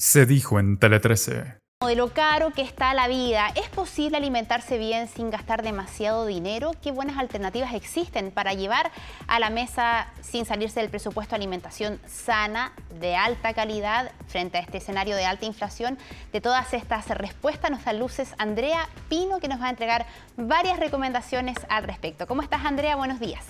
se dijo en Tele 13. De lo caro que está la vida, ¿es posible alimentarse bien sin gastar demasiado dinero? ¿Qué buenas alternativas existen para llevar a la mesa sin salirse del presupuesto de alimentación sana, de alta calidad, frente a este escenario de alta inflación? De todas estas respuestas nos da luces Andrea Pino, que nos va a entregar varias recomendaciones al respecto. ¿Cómo estás, Andrea? Buenos días.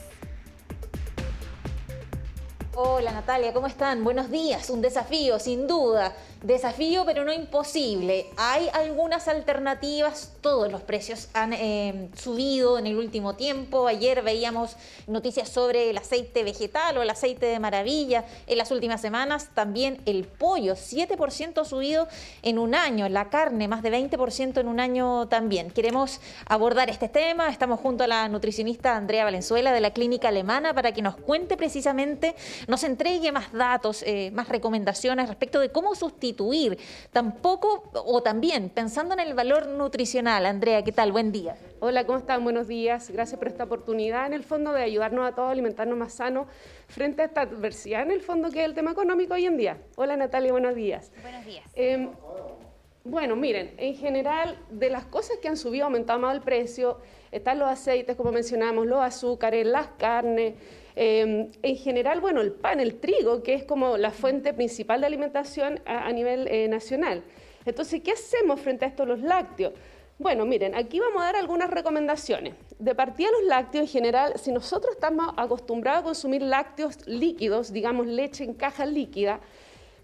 Hola Natalia, ¿cómo están? Buenos días. Un desafío, sin duda. Desafío, pero no imposible. Hay algunas alternativas. Todos los precios han eh, subido en el último tiempo. Ayer veíamos noticias sobre el aceite vegetal o el aceite de maravilla. En las últimas semanas también el pollo, 7% subido en un año. La carne, más de 20% en un año también. Queremos abordar este tema. Estamos junto a la nutricionista Andrea Valenzuela de la Clínica Alemana para que nos cuente precisamente nos entregue más datos, eh, más recomendaciones respecto de cómo sustituir. Tampoco, o también, pensando en el valor nutricional. Andrea, ¿qué tal? Buen día. Hola, ¿cómo están? Buenos días. Gracias por esta oportunidad, en el fondo, de ayudarnos a todos a alimentarnos más sano frente a esta adversidad, en el fondo, que es el tema económico hoy en día. Hola, Natalia, buenos días. Buenos días. Em, bueno, miren, en general, de las cosas que han subido, aumentado más el precio, están los aceites, como mencionamos, los azúcares, las carnes, Em, en general, bueno, el pan, el trigo, que es como la fuente principal de alimentación a, nivel eh, nacional. Entonces, ¿qué hacemos frente a esto los lácteos? Bueno, miren, aquí vamos a dar algunas recomendaciones. De partida los lácteos en general, si nosotros estamos acostumbrados a consumir lácteos líquidos, digamos leche en caja líquida,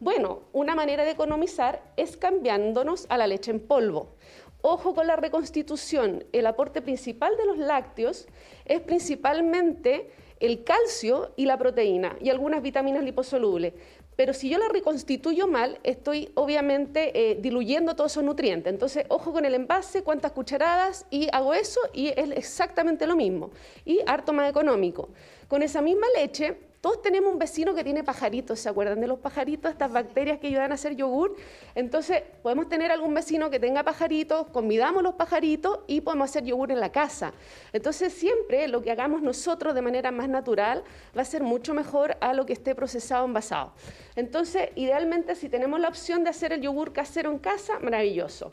bueno, una manera de economizar es cambiándonos a la leche en polvo. Ojo con la reconstitución, el aporte principal de los lácteos es principalmente el calcio y la proteína y algunas vitaminas liposolubles. Pero si yo la reconstituyo mal, estoy obviamente eh, diluyendo todos esos nutrientes. Entonces, ojo con el envase, cuántas cucharadas, y hago eso y es exactamente lo mismo. Y harto más económico. Con esa misma leche todos tenemos un vecino que tiene pajaritos, ¿se acuerdan de los pajaritos? Estas bacterias que ayudan a hacer yogur. Entonces, podemos tener algún vecino que tenga pajaritos, convidamos los pajaritos y podemos hacer yogur en la casa. Entonces, siempre lo que hagamos nosotros de manera más natural va a ser mucho mejor a lo que esté procesado envasado. Entonces, idealmente, si tenemos la opción de hacer el yogur casero en casa, maravilloso.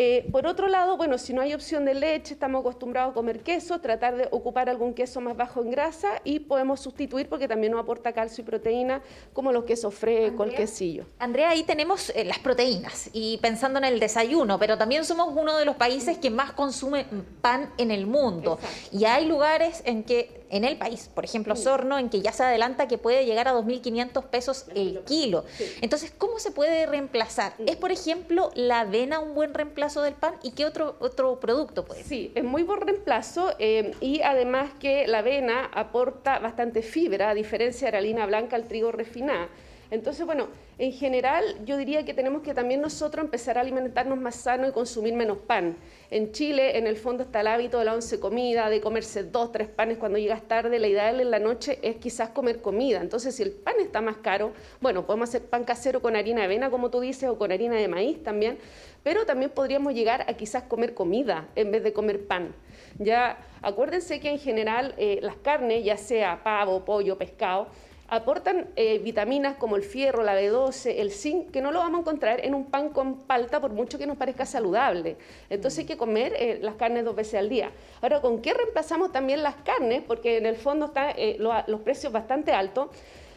Eh, por otro lado, bueno, si no hay opción de leche, estamos acostumbrados a comer queso, tratar de ocupar algún queso más bajo en grasa y podemos sustituir porque también nos aporta calcio y proteína, como los quesos frescos, el quesillo. Andrea, ahí tenemos eh, las proteínas y pensando en el desayuno, pero también somos uno de los países que más consume pan en el mundo. Y hay lugares en que en el país, por ejemplo, Sorno, en que ya se adelanta que puede llegar a 2.500 pesos el kilo. Entonces, ¿cómo se puede reemplazar? ¿Es, por ejemplo, la avena un buen reemplazo del pan? ¿Y qué otro, otro producto puede? Sí, es muy buen reemplazo eh, y además que la avena aporta bastante fibra, a diferencia de la harina blanca al trigo refinada. Entonces, bueno, en general yo diría que tenemos que también nosotros empezar a alimentarnos más sano y consumir menos pan. En Chile, en el fondo, está el hábito de la once comida, de comerse dos, tres panes cuando llegas tarde. La ideal en la noche es quizás comer comida. Entonces, si el pan está más caro, bueno, podemos hacer pan casero con harina de avena, como tú dices, o con harina de maíz también, pero también podríamos llegar a quizás comer comida en vez de comer pan. Ya acuérdense que en general eh, las carnes, ya sea pavo, pollo, pescado, aportan eh, vitaminas como el fierro, la B12, el zinc, que no lo vamos a encontrar en un pan con palta por mucho que nos parezca saludable. Entonces hay que comer eh, las carnes dos veces al día. Ahora, ¿con qué reemplazamos también las carnes? Porque en el fondo están eh, los precios bastante altos.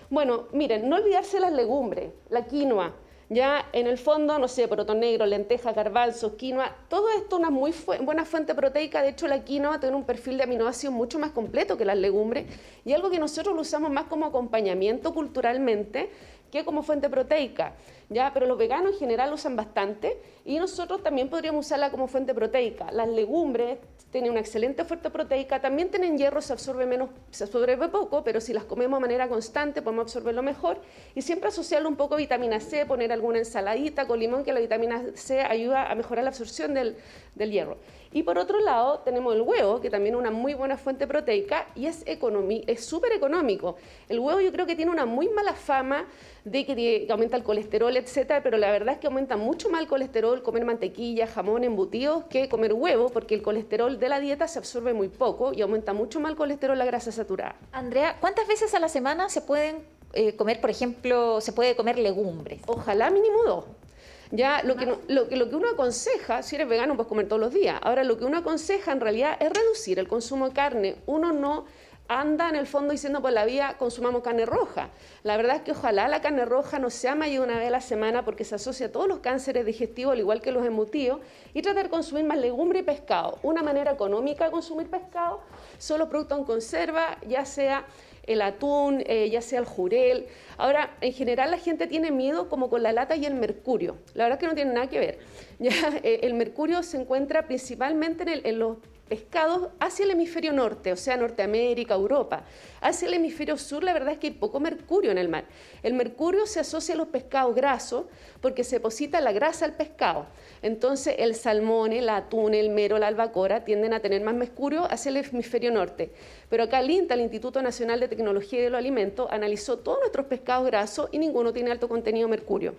Bueno, miren, no olvidarse las legumbres, la quinoa, ya en el fondo, no sé, poroto negro, lenteja, garbanzo, quinoa, todo esto una muy buena fuente proteica. De hecho, la quinoa tiene un perfil de aminoácidos mucho más completo que las legumbres y algo que nosotros lo usamos más como acompañamiento culturalmente que como fuente proteica, ¿ya? Pero los veganos en general usan bastante y nosotros también podríamos usarla como fuente proteica. Las legumbres tienen una excelente oferta proteica, también tienen hierro, se absorbe menos, se absorbe poco, pero si las comemos de manera constante podemos absorberlo mejor y siempre asociarlo un poco a vitamina C, poner alguna ensaladita con limón, que la vitamina C ayuda a mejorar la absorción del, del hierro. Y por otro lado tenemos el huevo, que también es una muy buena fuente proteica y es súper económico. El huevo yo creo que tiene una muy mala fama de que, aumenta el colesterol, etcétera, pero la verdad es que aumenta mucho más el colesterol comer mantequilla, jamón, embutidos que comer huevo, porque el colesterol de la dieta se absorbe muy poco y aumenta mucho más el colesterol la grasa saturada. Andrea, ¿cuántas veces a la semana se pueden eh, comer, por ejemplo, se puede comer legumbres? Ojalá mínimo dos. Ya lo que, lo, que, lo que uno aconseja, si eres vegano, puedes comer todos los días. Ahora, lo que uno aconseja en realidad es reducir el consumo de carne. Uno no anda en el fondo diciendo por la vía consumamos carne roja. La verdad es que ojalá la carne roja no sea más de una vez a la semana porque se asocia a todos los cánceres digestivos, al igual que los embutidos, y tratar de consumir más legumbre y pescado. Una manera económica de consumir pescado son los productos en conserva, ya sea el atún, eh, ya sea el jurel. Ahora, en general la gente tiene miedo como con la lata y el mercurio. La verdad es que no tiene nada que ver. Ya, eh, el mercurio se encuentra principalmente en, en los pescados hacia el hemisferio norte, o sea, Norteamérica, Europa. Hacia el hemisferio sur, la verdad es que hay poco mercurio en el mar. El mercurio se asocia a los pescados grasos porque se deposita la grasa al pescado. Entonces, el salmón, el atún, el mero, la albacora tienden a tener más mercurio hacia el hemisferio norte. Pero acá el INTA, el Instituto Nacional de Tecnología y de los Alimentos, analizó todos nuestros pescados grasos y ninguno tiene alto contenido de mercurio.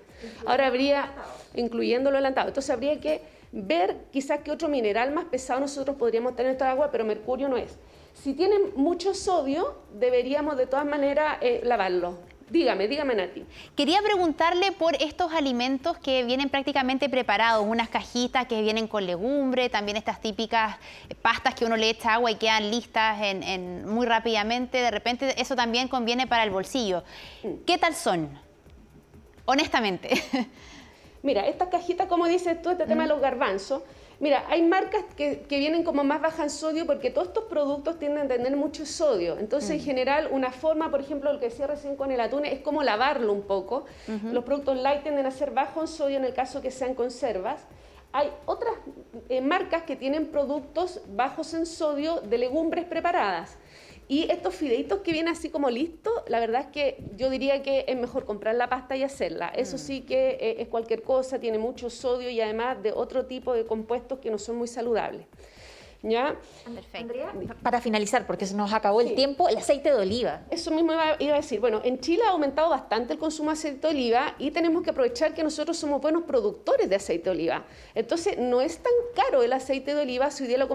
Ahora habría, incluyendo lo adelantado, entonces habría que ver quizás qué otro mineral más pesado nosotros podríamos tener en esta agua, pero mercurio no es. Si tienen mucho sodio, deberíamos de todas maneras eh, lavarlo. Dígame, dígame Nati. Quería preguntarle por estos alimentos que vienen prácticamente preparados, unas cajitas que vienen con legumbre, también estas típicas pastas que uno le echa agua y quedan listas en, muy rápidamente, de repente eso también conviene para el bolsillo. Mm. ¿Qué tal son? Honestamente. Mira, estas cajitas, como dices tú, este tema de los garbanzos, mira, hay marcas que, vienen como más bajas en sodio porque todos estos productos tienden a tener mucho sodio. Entonces, en mm. general, una forma, por ejemplo, lo que decía recién con el atún, es como lavarlo un poco. Los productos light tienden a ser bajos en sodio en el caso que sean conservas. Hay otras eh, marcas que tienen productos bajos en sodio de legumbres preparadas. Y estos fideitos que vienen así como listos, la verdad es que yo diría que es mejor comprar la pasta y hacerla. Eso mm. sí que eh, es cualquier cosa, tiene mucho sodio y además de otro tipo de compuestos que no son muy saludables. ¿Ya? Andrea, para finalizar, porque se nos acabó el tiempo, el aceite de oliva. Eso mismo iba, a decir. Bueno, en Chile ha aumentado bastante el consumo de aceite de oliva y tenemos que aprovechar que nosotros somos buenos productores de aceite de oliva. Entonces, no es tan caro el aceite de oliva si hoy día lo,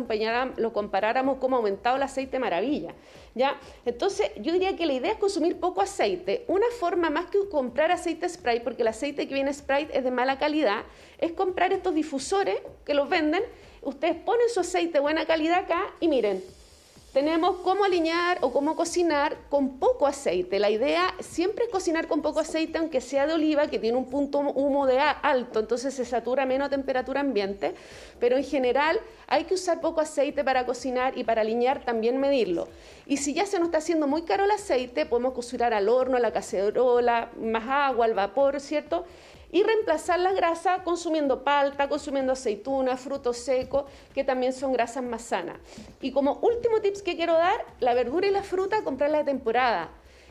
lo comparáramos como ha aumentado el aceite maravilla. ¿Ya? Entonces, yo diría que la idea es consumir poco aceite. Una forma más que comprar aceite Sprite, porque el aceite que viene Sprite es de mala calidad, es comprar estos difusores que los venden ustedes ponen su aceite de buena calidad acá y miren, tenemos cómo alinear o cómo cocinar con poco aceite. La idea siempre es cocinar con poco aceite, aunque sea de oliva, que tiene un punto humo de alto, entonces se satura menos a temperatura ambiente, pero en general hay que usar poco aceite para cocinar y para alinear también medirlo. Y si ya se nos está haciendo muy caro el aceite, podemos cocinar al horno, a la cacerola, más agua, al vapor, ¿cierto? Y reemplazar la grasa consumiendo palta, consumiendo aceituna, frutos secos, que también son grasas más sanas. Y como último tips que quiero dar, la verdura y la fruta, comprarla de temporada.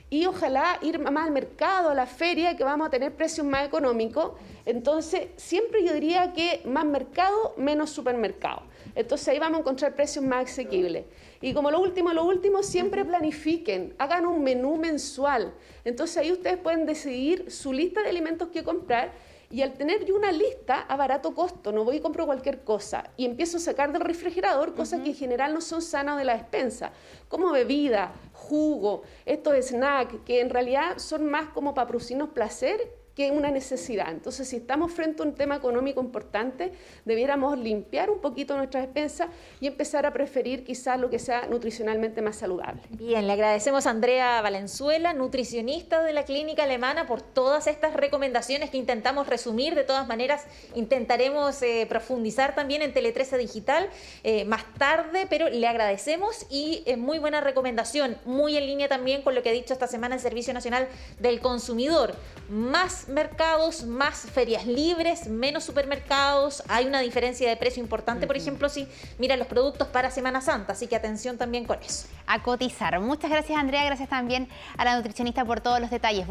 Y ojalá ir más al mercado, a la feria, que vamos a tener precios más económicos. Entonces, siempre yo diría que más mercado, menos supermercado. Entonces ahí vamos a encontrar precios más asequibles. Y como lo último, lo último, siempre planifiquen, hagan un menú mensual. Entonces ahí ustedes pueden decidir su lista de alimentos que comprar y al tener yo una lista a barato costo, no voy y compro cualquier cosa y empiezo a sacar del refrigerador cosas que en general no son sanas de la despensa, como bebida, jugo, estos snacks que en realidad son más como para producirnos placer que una necesidad. Entonces, si estamos frente a un tema económico importante, debiéramos limpiar un poquito nuestras despensas y empezar a preferir quizás lo que sea nutricionalmente más saludable. Bien, le agradecemos a Andrea Valenzuela, nutricionista de la Clínica Alemana, por todas estas recomendaciones que intentamos resumir. De todas maneras, intentaremos eh, profundizar también en Tele 13 Digital eh, más tarde, pero le agradecemos y es muy buena recomendación, muy en línea también con lo que ha dicho esta semana el Servicio Nacional del Consumidor. Más mercados, más ferias libres, menos supermercados. Hay una diferencia de precio importante, por ejemplo, si mira los productos para Semana Santa. Así que atención también con eso. A cotizar. Muchas gracias, Andrea. Gracias también a la nutricionista por todos los detalles.